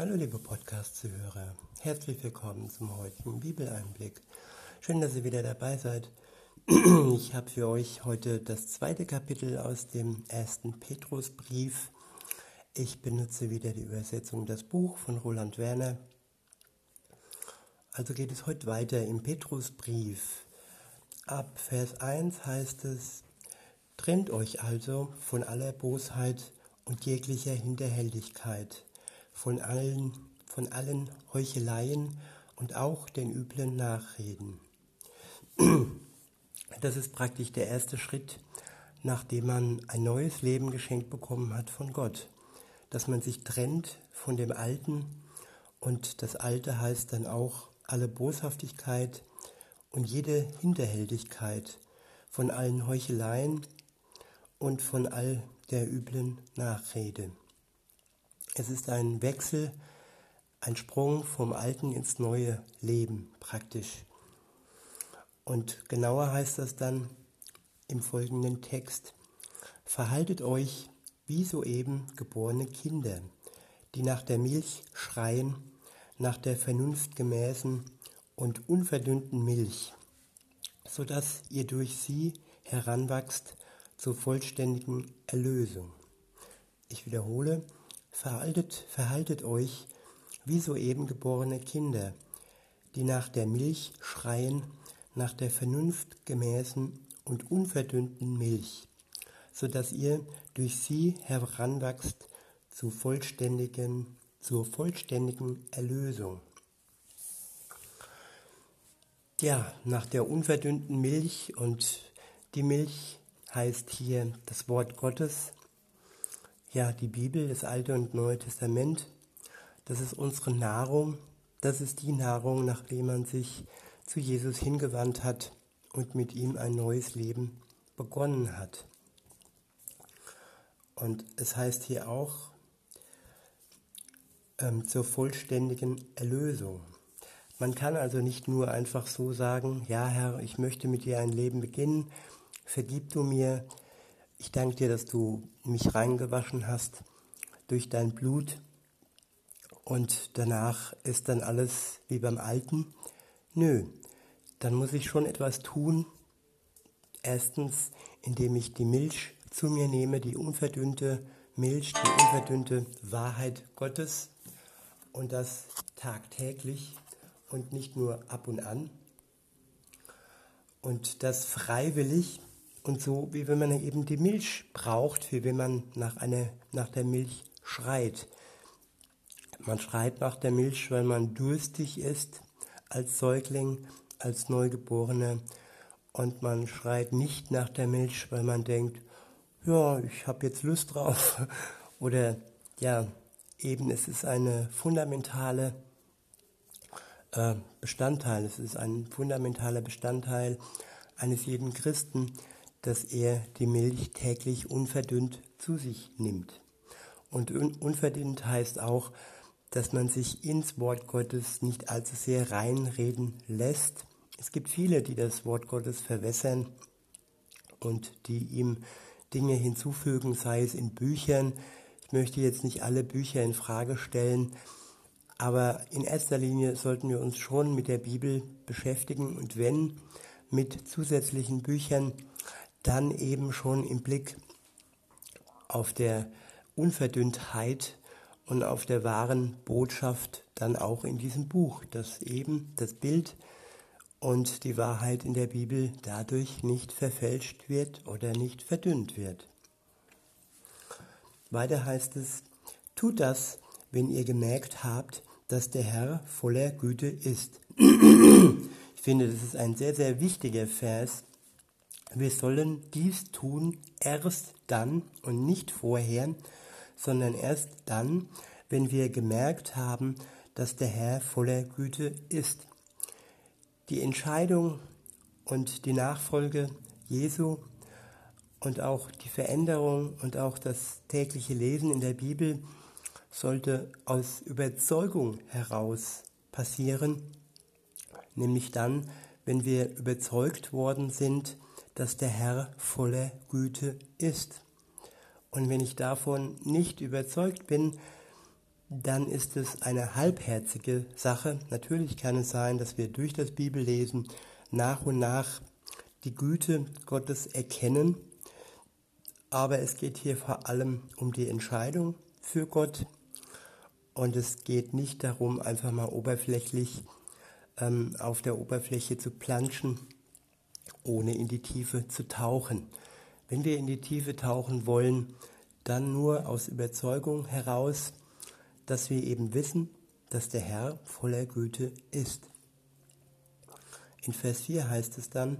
Hallo liebe Podcast-Zuhörer, herzlich willkommen zum heutigen Bibeleinblick. Schön, dass ihr wieder dabei seid. Ich habe für euch heute das zweite Kapitel aus dem ersten Petrusbrief. Ich benutze wieder die Übersetzung Das Buch von Roland Werner. Also geht es heute weiter im Petrusbrief. Ab Vers 1 heißt es, Trennt euch also von aller Bosheit und jeglicher Hinterhältigkeit von allen, von allen Heucheleien und auch den üblen Nachreden. Das ist praktisch der erste Schritt, nachdem man ein neues Leben geschenkt bekommen hat von Gott. Dass man sich trennt von dem Alten und das Alte heißt dann auch alle Boshaftigkeit und jede Hinterhältigkeit von allen Heucheleien und von all der üblen Nachrede. Es ist ein Wechsel, ein Sprung vom alten ins neue Leben praktisch. Und genauer heißt das dann im folgenden Text, verhaltet euch wie soeben geborene Kinder, die nach der Milch schreien, nach der vernunftgemäßen und unverdünnten Milch, so dass ihr durch sie heranwachst zur vollständigen Erlösung. Ich wiederhole, Verhaltet, verhaltet euch wie soeben geborene Kinder, die nach der Milch schreien, nach der vernunftgemäßen und unverdünnten Milch, so dass ihr durch sie heranwachst zu vollständigen, zur vollständigen Erlösung. Ja, nach der unverdünnten Milch und die Milch heißt hier das Wort Gottes, ja, die Bibel, das Alte und Neue Testament, das ist unsere Nahrung, das ist die Nahrung, nachdem man sich zu Jesus hingewandt hat und mit ihm ein neues Leben begonnen hat. Und es heißt hier auch ähm, zur vollständigen Erlösung. Man kann also nicht nur einfach so sagen, ja Herr, ich möchte mit dir ein Leben beginnen, vergib du mir, ich danke dir, dass du mich reingewaschen hast durch dein Blut und danach ist dann alles wie beim Alten. Nö, dann muss ich schon etwas tun. Erstens, indem ich die Milch zu mir nehme, die unverdünnte Milch, die unverdünnte Wahrheit Gottes und das tagtäglich und nicht nur ab und an. Und das freiwillig und so, wie wenn man eben die Milch braucht, wie wenn man nach, einer, nach der Milch schreit. Man schreit nach der Milch, weil man durstig ist als Säugling, als Neugeborener. Und man schreit nicht nach der Milch, weil man denkt, ja, ich habe jetzt Lust drauf. Oder ja, eben es ist eine fundamentale äh, Bestandteil, es ist ein fundamentaler Bestandteil eines jeden Christen, dass er die Milch täglich unverdünnt zu sich nimmt. Und un unverdünnt heißt auch, dass man sich ins Wort Gottes nicht allzu sehr reinreden lässt. Es gibt viele, die das Wort Gottes verwässern und die ihm Dinge hinzufügen, sei es in Büchern. Ich möchte jetzt nicht alle Bücher in Frage stellen, aber in erster Linie sollten wir uns schon mit der Bibel beschäftigen und wenn mit zusätzlichen Büchern, dann eben schon im Blick auf der Unverdünntheit und auf der wahren Botschaft dann auch in diesem Buch, dass eben das Bild und die Wahrheit in der Bibel dadurch nicht verfälscht wird oder nicht verdünnt wird. Weiter heißt es, tut das, wenn ihr gemerkt habt, dass der Herr voller Güte ist. Ich finde, das ist ein sehr, sehr wichtiger Vers, wir sollen dies tun erst dann und nicht vorher, sondern erst dann, wenn wir gemerkt haben, dass der Herr voller Güte ist. Die Entscheidung und die Nachfolge Jesu und auch die Veränderung und auch das tägliche Lesen in der Bibel sollte aus Überzeugung heraus passieren, nämlich dann, wenn wir überzeugt worden sind, dass der Herr voller Güte ist. Und wenn ich davon nicht überzeugt bin, dann ist es eine halbherzige Sache. Natürlich kann es sein, dass wir durch das Bibellesen nach und nach die Güte Gottes erkennen, aber es geht hier vor allem um die Entscheidung für Gott und es geht nicht darum, einfach mal oberflächlich ähm, auf der Oberfläche zu planschen, ohne in die Tiefe zu tauchen. Wenn wir in die Tiefe tauchen wollen, dann nur aus Überzeugung heraus, dass wir eben wissen, dass der Herr voller Güte ist. In Vers 4 heißt es dann,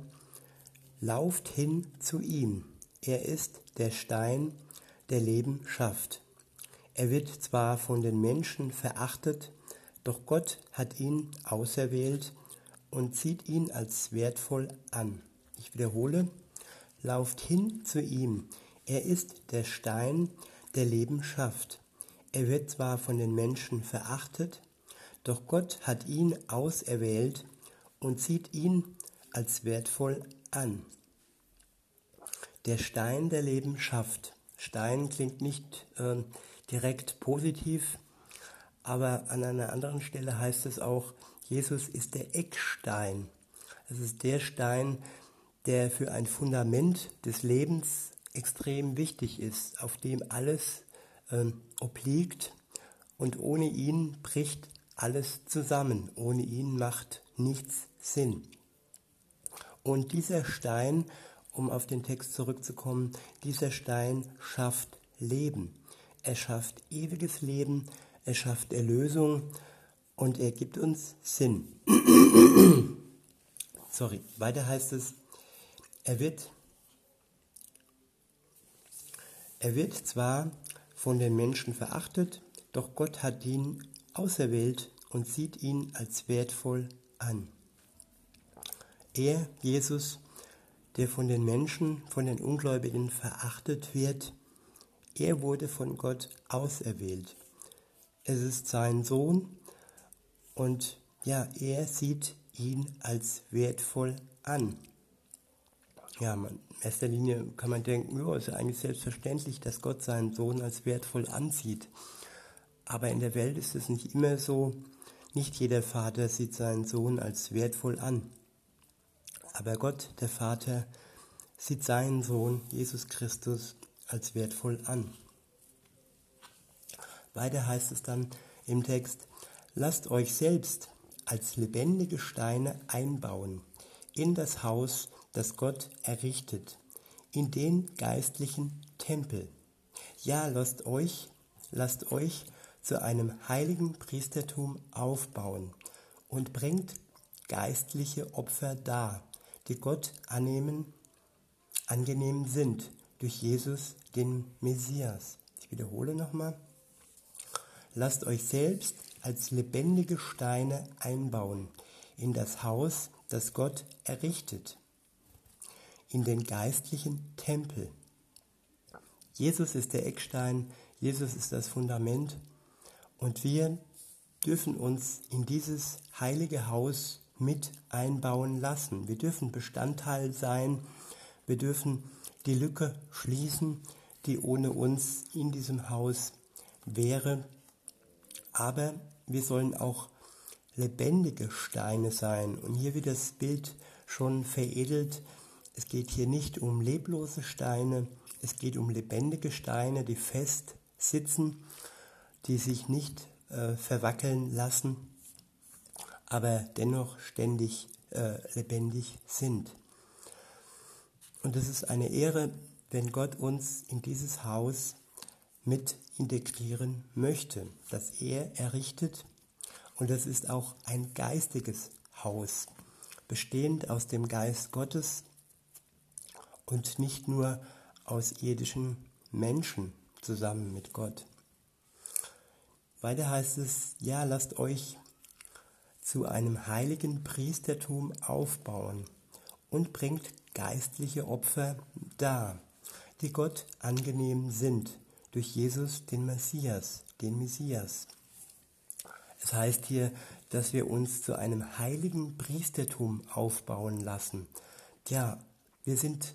Lauft hin zu ihm, er ist der Stein, der Leben schafft. Er wird zwar von den Menschen verachtet, doch Gott hat ihn auserwählt und sieht ihn als wertvoll an. Ich wiederhole, lauft hin zu ihm, er ist der Stein, der Leben schafft. Er wird zwar von den Menschen verachtet, doch Gott hat ihn auserwählt und sieht ihn als wertvoll an. Der Stein der Leben schafft. Stein klingt nicht äh, direkt positiv, aber an einer anderen Stelle heißt es auch, Jesus ist der Eckstein. Es ist der Stein, der für ein Fundament des Lebens extrem wichtig ist, auf dem alles ähm, obliegt und ohne ihn bricht alles zusammen. Ohne ihn macht nichts Sinn. Und dieser Stein, um auf den Text zurückzukommen, dieser Stein schafft Leben. Er schafft ewiges Leben, er schafft Erlösung und er gibt uns Sinn. Sorry, weiter heißt es, er wird, er wird zwar von den Menschen verachtet, doch Gott hat ihn auserwählt und sieht ihn als wertvoll an. Er, Jesus, der von den Menschen, von den Ungläubigen verachtet wird, er wurde von Gott auserwählt. Es ist sein Sohn und ja, er sieht ihn als wertvoll an. Ja, man, in erster Linie kann man denken, ja, ist ja eigentlich selbstverständlich, dass Gott seinen Sohn als wertvoll ansieht. Aber in der Welt ist es nicht immer so. Nicht jeder Vater sieht seinen Sohn als wertvoll an. Aber Gott, der Vater, sieht seinen Sohn, Jesus Christus, als wertvoll an. Weiter heißt es dann im Text, lasst euch selbst als lebendige Steine einbauen in das Haus das Gott errichtet, in den geistlichen Tempel. Ja, lasst euch, lasst euch zu einem heiligen Priestertum aufbauen und bringt geistliche Opfer dar, die Gott annehmen, angenehm sind durch Jesus, den Messias. Ich wiederhole nochmal. Lasst euch selbst als lebendige Steine einbauen in das Haus, das Gott errichtet, in den geistlichen Tempel. Jesus ist der Eckstein, Jesus ist das Fundament und wir dürfen uns in dieses heilige Haus mit einbauen lassen. Wir dürfen Bestandteil sein, wir dürfen die Lücke schließen, die ohne uns in diesem Haus wäre. Aber wir sollen auch lebendige Steine sein. Und hier wird das Bild schon veredelt es geht hier nicht um leblose Steine, es geht um lebendige Steine, die fest sitzen, die sich nicht äh, verwackeln lassen, aber dennoch ständig äh, lebendig sind. Und es ist eine Ehre, wenn Gott uns in dieses Haus mit integrieren möchte, das er errichtet. Und es ist auch ein geistiges Haus, bestehend aus dem Geist Gottes, und nicht nur aus irdischen Menschen zusammen mit Gott. Weiter heißt es, ja, lasst euch zu einem heiligen Priestertum aufbauen und bringt geistliche Opfer dar, die Gott angenehm sind, durch Jesus den Messias, den Messias. Es heißt hier, dass wir uns zu einem heiligen Priestertum aufbauen lassen. Ja, wir sind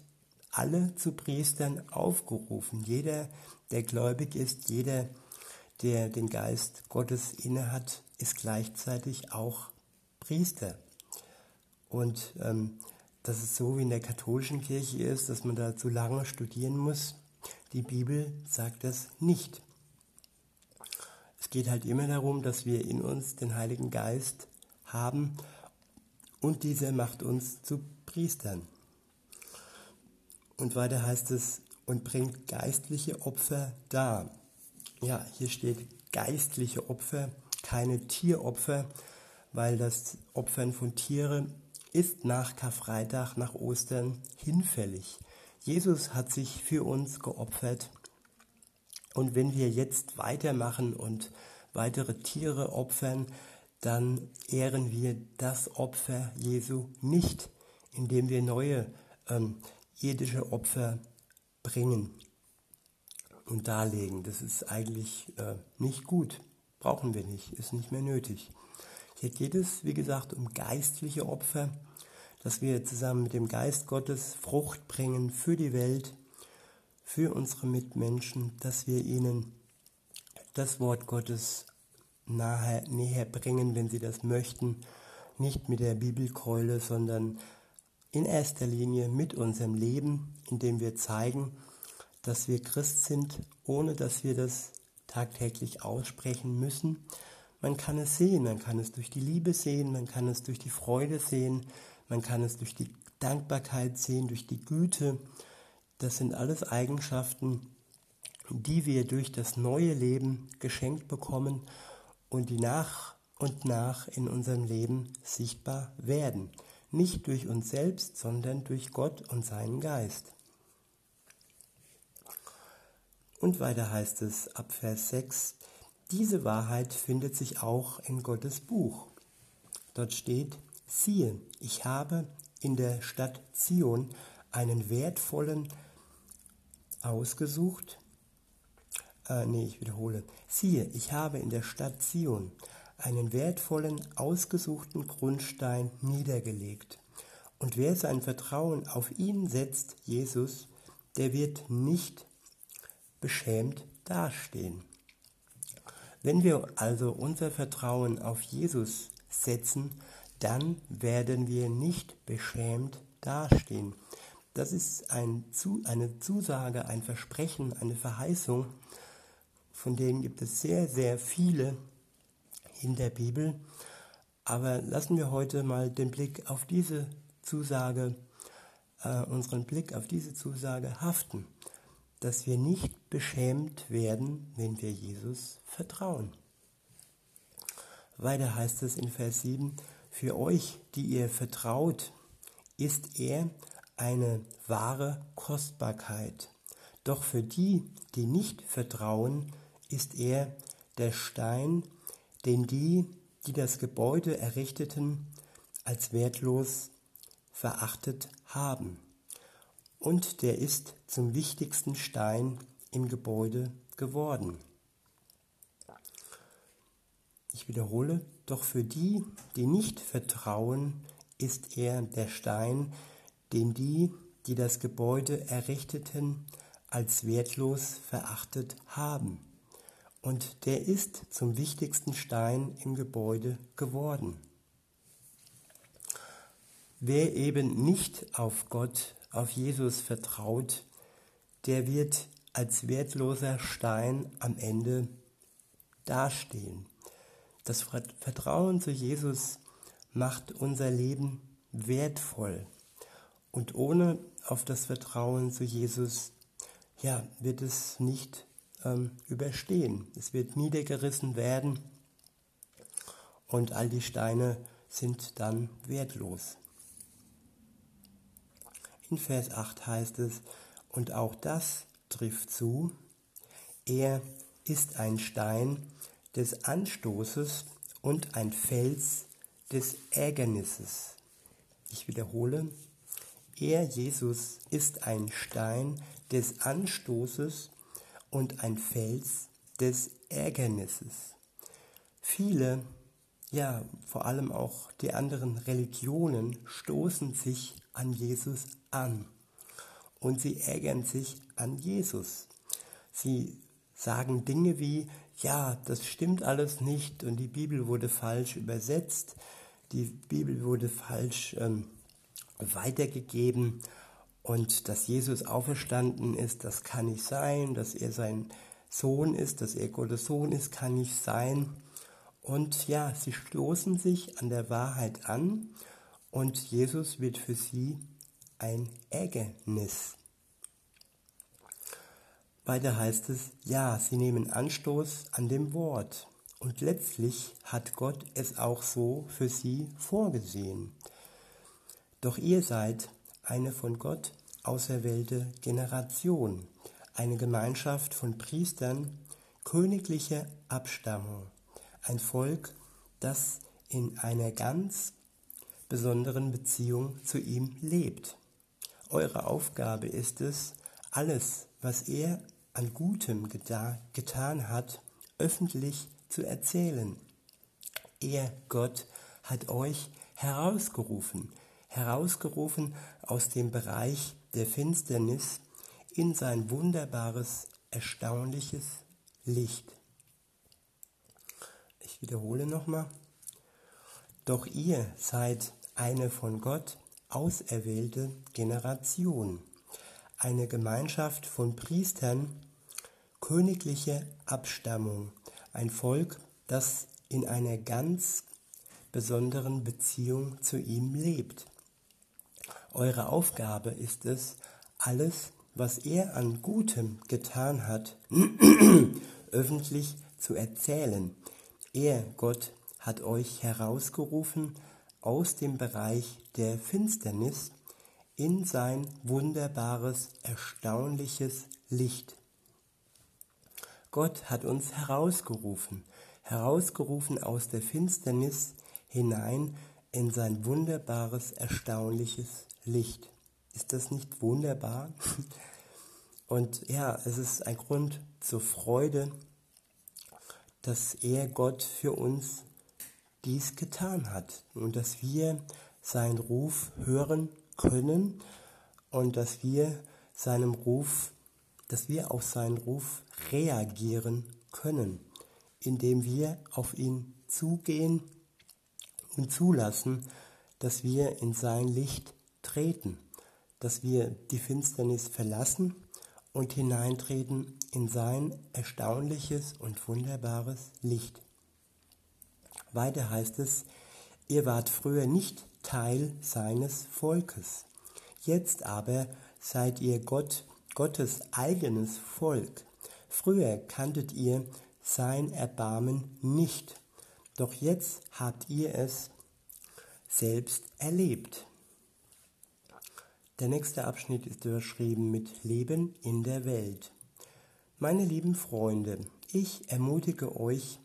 alle zu Priestern aufgerufen. Jeder, der gläubig ist, jeder, der den Geist Gottes innehat, ist gleichzeitig auch Priester. Und ähm, dass es so wie in der katholischen Kirche ist, dass man da zu lange studieren muss, die Bibel sagt das nicht. Es geht halt immer darum, dass wir in uns den Heiligen Geist haben und dieser macht uns zu Priestern. Und weiter heißt es, und bringt geistliche Opfer dar. Ja, hier steht geistliche Opfer, keine Tieropfer, weil das Opfern von Tieren ist nach Karfreitag, nach Ostern hinfällig. Jesus hat sich für uns geopfert. Und wenn wir jetzt weitermachen und weitere Tiere opfern, dann ehren wir das Opfer Jesu nicht, indem wir neue ähm, irdische Opfer bringen und darlegen. Das ist eigentlich äh, nicht gut, brauchen wir nicht, ist nicht mehr nötig. Hier geht es, wie gesagt, um geistliche Opfer, dass wir zusammen mit dem Geist Gottes Frucht bringen für die Welt, für unsere Mitmenschen, dass wir ihnen das Wort Gottes nahe, näher bringen, wenn sie das möchten, nicht mit der Bibelkeule, sondern in erster Linie mit unserem Leben, indem wir zeigen, dass wir Christ sind, ohne dass wir das tagtäglich aussprechen müssen, man kann es sehen, man kann es durch die Liebe sehen, man kann es durch die Freude sehen, man kann es durch die Dankbarkeit sehen, durch die Güte. Das sind alles Eigenschaften, die wir durch das neue Leben geschenkt bekommen und die nach und nach in unserem Leben sichtbar werden. Nicht durch uns selbst, sondern durch Gott und seinen Geist. Und weiter heißt es ab Vers 6, diese Wahrheit findet sich auch in Gottes Buch. Dort steht, siehe, ich habe in der Stadt Zion einen wertvollen ausgesucht. Äh, nee, ich wiederhole. Siehe, ich habe in der Stadt Zion einen wertvollen, ausgesuchten Grundstein niedergelegt. Und wer sein Vertrauen auf ihn setzt, Jesus, der wird nicht beschämt dastehen. Wenn wir also unser Vertrauen auf Jesus setzen, dann werden wir nicht beschämt dastehen. Das ist ein, eine Zusage, ein Versprechen, eine Verheißung, von denen gibt es sehr, sehr viele in der Bibel. Aber lassen wir heute mal den Blick auf diese Zusage, äh, unseren Blick auf diese Zusage haften dass wir nicht beschämt werden, wenn wir Jesus vertrauen. Weiter heißt es in Vers 7, für euch, die ihr vertraut, ist er eine wahre Kostbarkeit. Doch für die, die nicht vertrauen, ist er der Stein, den die, die das Gebäude errichteten, als wertlos verachtet haben und der ist zum wichtigsten Stein im Gebäude geworden. Ich wiederhole, doch für die, die nicht vertrauen, ist er der Stein, den die, die das Gebäude errichteten, als wertlos verachtet haben. Und der ist zum wichtigsten Stein im Gebäude geworden. Wer eben nicht auf Gott auf Jesus vertraut, der wird als wertloser Stein am Ende dastehen. Das Vertrauen zu Jesus macht unser Leben wertvoll. Und ohne auf das Vertrauen zu Jesus, ja, wird es nicht ähm, überstehen. Es wird niedergerissen werden und all die Steine sind dann wertlos. In Vers 8 heißt es, und auch das trifft zu, er ist ein Stein des Anstoßes und ein Fels des Ärgernisses. Ich wiederhole, er, Jesus, ist ein Stein des Anstoßes und ein Fels des Ärgernisses. Viele, ja vor allem auch die anderen Religionen, stoßen sich an Jesus an und sie ärgern sich an Jesus. Sie sagen Dinge wie, ja, das stimmt alles nicht und die Bibel wurde falsch übersetzt, die Bibel wurde falsch ähm, weitergegeben und dass Jesus auferstanden ist, das kann nicht sein, dass er sein Sohn ist, dass er Gottes Sohn ist, kann nicht sein. Und ja, sie stoßen sich an der Wahrheit an und Jesus wird für sie ein Ärgernis. Weiter heißt es, ja, sie nehmen Anstoß an dem Wort. Und letztlich hat Gott es auch so für sie vorgesehen. Doch ihr seid eine von Gott auserwählte Generation, eine Gemeinschaft von Priestern königlicher Abstammung, ein Volk, das in einer ganz besonderen Beziehung zu ihm lebt. Eure Aufgabe ist es, alles, was er an Gutem getan hat, öffentlich zu erzählen. Er, Gott, hat euch herausgerufen, herausgerufen aus dem Bereich der Finsternis in sein wunderbares, erstaunliches Licht. Ich wiederhole nochmal. Doch ihr seid eine von Gott auserwählte Generation, eine Gemeinschaft von Priestern königliche Abstammung, ein Volk, das in einer ganz besonderen Beziehung zu ihm lebt. Eure Aufgabe ist es, alles, was er an Gutem getan hat, öffentlich zu erzählen. Er, Gott, hat euch herausgerufen aus dem Bereich der Finsternis in sein wunderbares, erstaunliches Licht. Gott hat uns herausgerufen, herausgerufen aus der Finsternis hinein in sein wunderbares, erstaunliches Licht. Ist das nicht wunderbar? Und ja, es ist ein Grund zur Freude, dass er Gott für uns dies getan hat und dass wir seinen Ruf hören können und dass wir seinem Ruf dass wir auf seinen Ruf reagieren können, indem wir auf ihn zugehen und zulassen, dass wir in sein Licht treten, dass wir die Finsternis verlassen und hineintreten in sein erstaunliches und wunderbares Licht. Weiter heißt es, ihr wart früher nicht Teil seines Volkes, jetzt aber seid ihr Gott Gottes eigenes Volk. Früher kanntet ihr sein Erbarmen nicht, doch jetzt habt ihr es selbst erlebt. Der nächste Abschnitt ist überschrieben mit Leben in der Welt. Meine lieben Freunde, ich ermutige euch,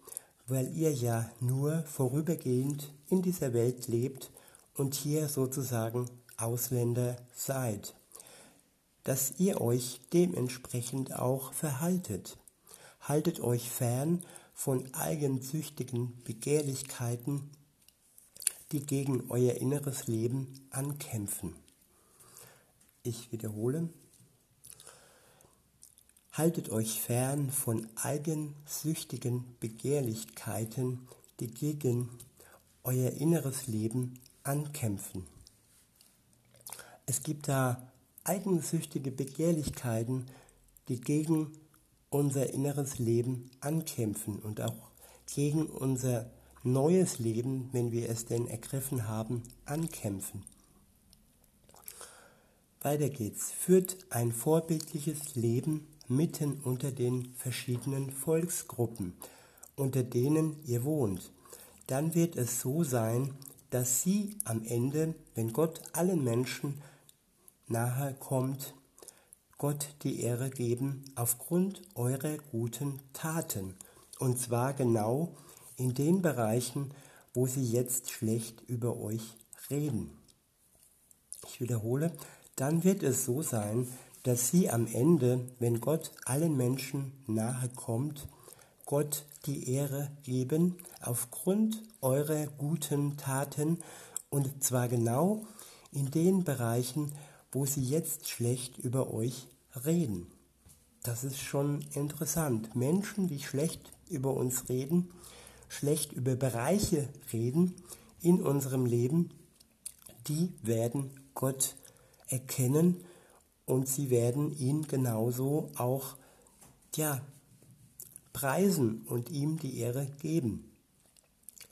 weil ihr ja nur vorübergehend in dieser Welt lebt und hier sozusagen Ausländer seid dass ihr euch dementsprechend auch verhaltet. Haltet euch fern von eigensüchtigen Begehrlichkeiten, die gegen euer inneres Leben ankämpfen. Ich wiederhole. Haltet euch fern von eigensüchtigen Begehrlichkeiten, die gegen euer inneres Leben ankämpfen. Es gibt da eigensüchtige Begehrlichkeiten, die gegen unser inneres Leben ankämpfen und auch gegen unser neues Leben, wenn wir es denn ergriffen haben, ankämpfen. Weiter geht's. Führt ein vorbildliches Leben mitten unter den verschiedenen Volksgruppen, unter denen ihr wohnt. Dann wird es so sein, dass sie am Ende, wenn Gott allen Menschen nahe kommt, Gott die Ehre geben aufgrund eurer guten Taten. Und zwar genau in den Bereichen, wo sie jetzt schlecht über euch reden. Ich wiederhole, dann wird es so sein, dass sie am Ende, wenn Gott allen Menschen nahe kommt, Gott die Ehre geben aufgrund eurer guten Taten und zwar genau in den Bereichen, wo sie jetzt schlecht über euch reden. Das ist schon interessant. Menschen, die schlecht über uns reden, schlecht über Bereiche reden in unserem Leben, die werden Gott erkennen und sie werden ihn genauso auch ja, preisen und ihm die Ehre geben.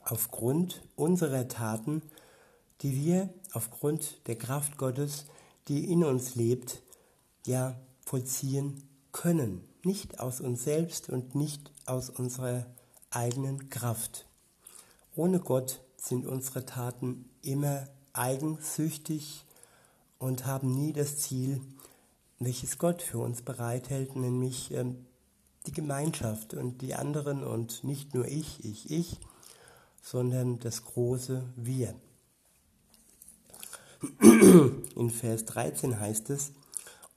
Aufgrund unserer Taten, die wir aufgrund der Kraft Gottes, die in uns lebt, ja vollziehen können. Nicht aus uns selbst und nicht aus unserer eigenen Kraft. Ohne Gott sind unsere Taten immer eigensüchtig und haben nie das Ziel, welches Gott für uns bereithält, nämlich ähm, die Gemeinschaft und die anderen und nicht nur ich, ich, ich, sondern das große Wir. In Vers 13 heißt es,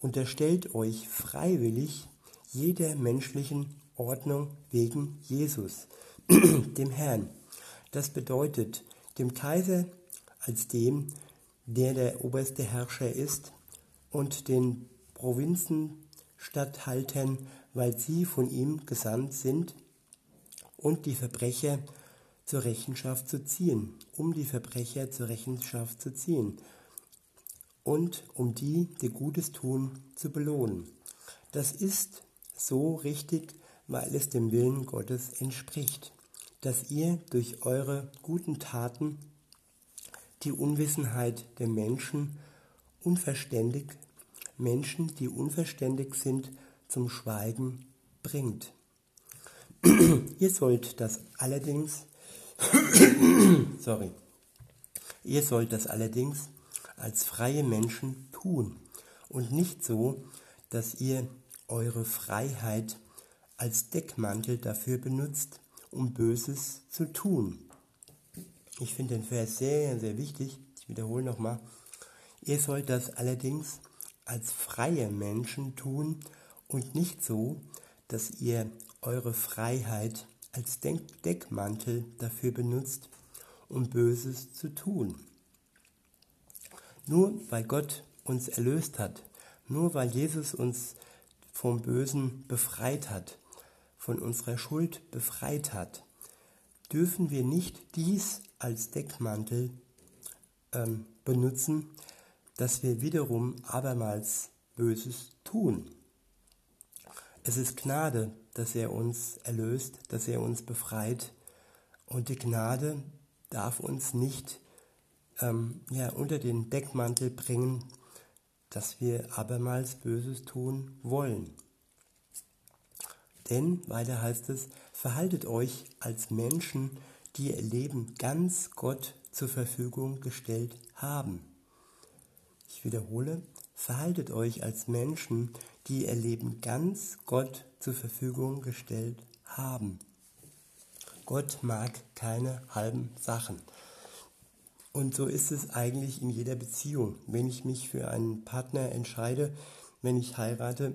unterstellt euch freiwillig jeder menschlichen Ordnung wegen Jesus, dem Herrn. Das bedeutet, dem Kaiser als dem, der der oberste Herrscher ist, und den Provinzenstatthaltern, weil sie von ihm gesandt sind, und die Verbrecher zur Rechenschaft zu ziehen, um die Verbrecher zur Rechenschaft zu ziehen und um die, die Gutes tun, zu belohnen. Das ist so richtig, weil es dem Willen Gottes entspricht, dass ihr durch eure guten Taten die Unwissenheit der Menschen unverständig, Menschen, die unverständig sind, zum Schweigen bringt. ihr sollt das allerdings, sorry, ihr sollt das allerdings als freie Menschen tun und nicht so, dass ihr eure Freiheit als Deckmantel dafür benutzt, um Böses zu tun. Ich finde den Vers sehr, sehr wichtig. Ich wiederhole nochmal. Ihr sollt das allerdings als freie Menschen tun und nicht so, dass ihr eure Freiheit als Deckmantel dafür benutzt, um Böses zu tun. Nur weil Gott uns erlöst hat, nur weil Jesus uns vom Bösen befreit hat, von unserer Schuld befreit hat, dürfen wir nicht dies als Deckmantel ähm, benutzen, dass wir wiederum abermals Böses tun. Es ist Gnade, dass er uns erlöst, dass er uns befreit. Und die Gnade darf uns nicht ähm, ja, unter den Deckmantel bringen, dass wir abermals Böses tun wollen. Denn, weiter heißt es, verhaltet euch als Menschen, die ihr Leben ganz Gott zur Verfügung gestellt haben. Ich wiederhole, verhaltet euch als Menschen, die ihr Leben ganz Gott zur Verfügung gestellt haben. Gott mag keine halben Sachen. Und so ist es eigentlich in jeder Beziehung. Wenn ich mich für einen Partner entscheide, wenn ich heirate,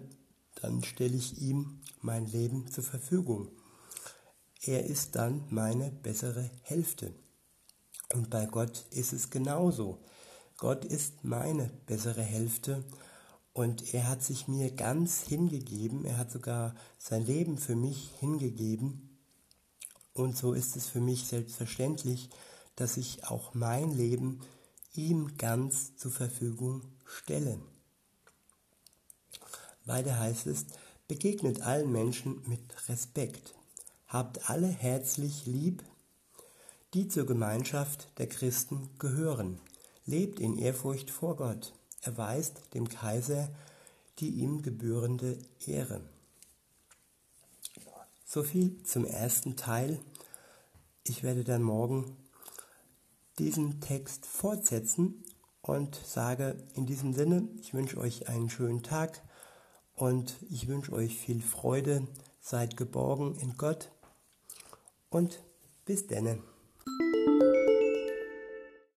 dann stelle ich ihm mein Leben zur Verfügung. Er ist dann meine bessere Hälfte. Und bei Gott ist es genauso. Gott ist meine bessere Hälfte und er hat sich mir ganz hingegeben. Er hat sogar sein Leben für mich hingegeben. Und so ist es für mich selbstverständlich, dass ich auch mein Leben ihm ganz zur Verfügung stelle. Weiter heißt es, begegnet allen Menschen mit Respekt, habt alle herzlich lieb, die zur Gemeinschaft der Christen gehören, lebt in Ehrfurcht vor Gott, erweist dem Kaiser die ihm gebührende Ehre. So viel zum ersten Teil. Ich werde dann morgen diesen Text fortsetzen und sage in diesem Sinne, ich wünsche euch einen schönen Tag und ich wünsche euch viel Freude, seid geborgen in Gott und bis denne.